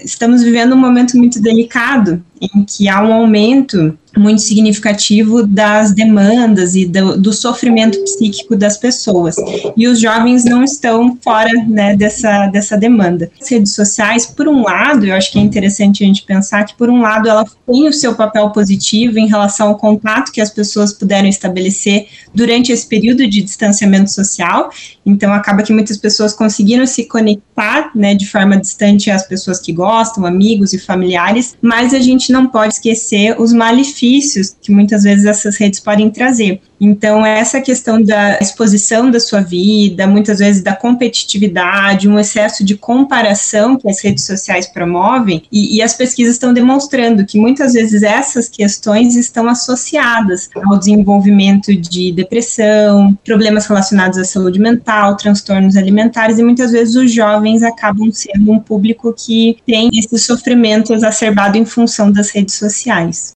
Estamos vivendo um momento muito delicado em que há um aumento muito significativo das demandas e do, do, sofrimento psíquico das pessoas. E os jovens não estão fora né, dessa, dessa demanda. As redes sociais, por um lado, eu acho que é interessante a gente pensar que, por um lado, ela tem o seu papel positivo em relação ao contato que as pessoas puderam estabelecer durante esse período de distanciamento social. Então, acaba que muitas pessoas conseguiram se conectar né, de forma distante às pessoas que gostam, amigos e familiares, mas a gente não pode esquecer os malefícios que muitas vezes essas redes podem trazer. Então, essa questão da exposição da sua vida, muitas vezes da competitividade, um excesso de comparação que as redes sociais promovem, e, e, as pesquisas estão demonstrando que muitas vezes essas questões estão associadas ao desenvolvimento de depressão, problemas relacionados à saúde mental, transtornos alimentares, e muitas vezes os jovens acabam sendo um público que tem esse sofrimento exacerbado em função das redes sociais.